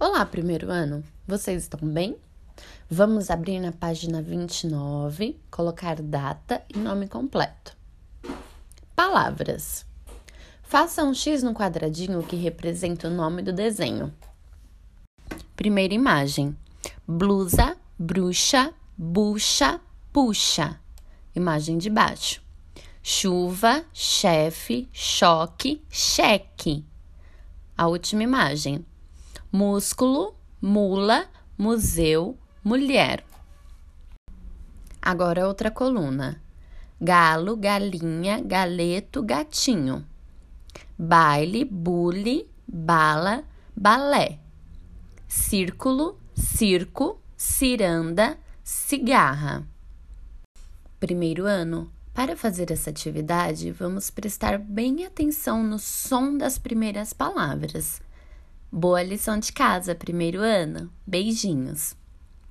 Olá, primeiro ano! Vocês estão bem? Vamos abrir na página 29, colocar data e nome completo. Palavras. Faça um X no quadradinho que representa o nome do desenho. Primeira imagem: blusa, bruxa, bucha, puxa. Imagem de baixo: chuva, chefe, choque, cheque. A última imagem: músculo, mula, museu, mulher. Agora outra coluna. Galo, galinha, galeto, gatinho. Baile, bule, bala, balé. Círculo, circo, ciranda, cigarra. Primeiro ano. Para fazer essa atividade, vamos prestar bem atenção no som das primeiras palavras. Boa lição de casa, primeiro ano. Beijinhos.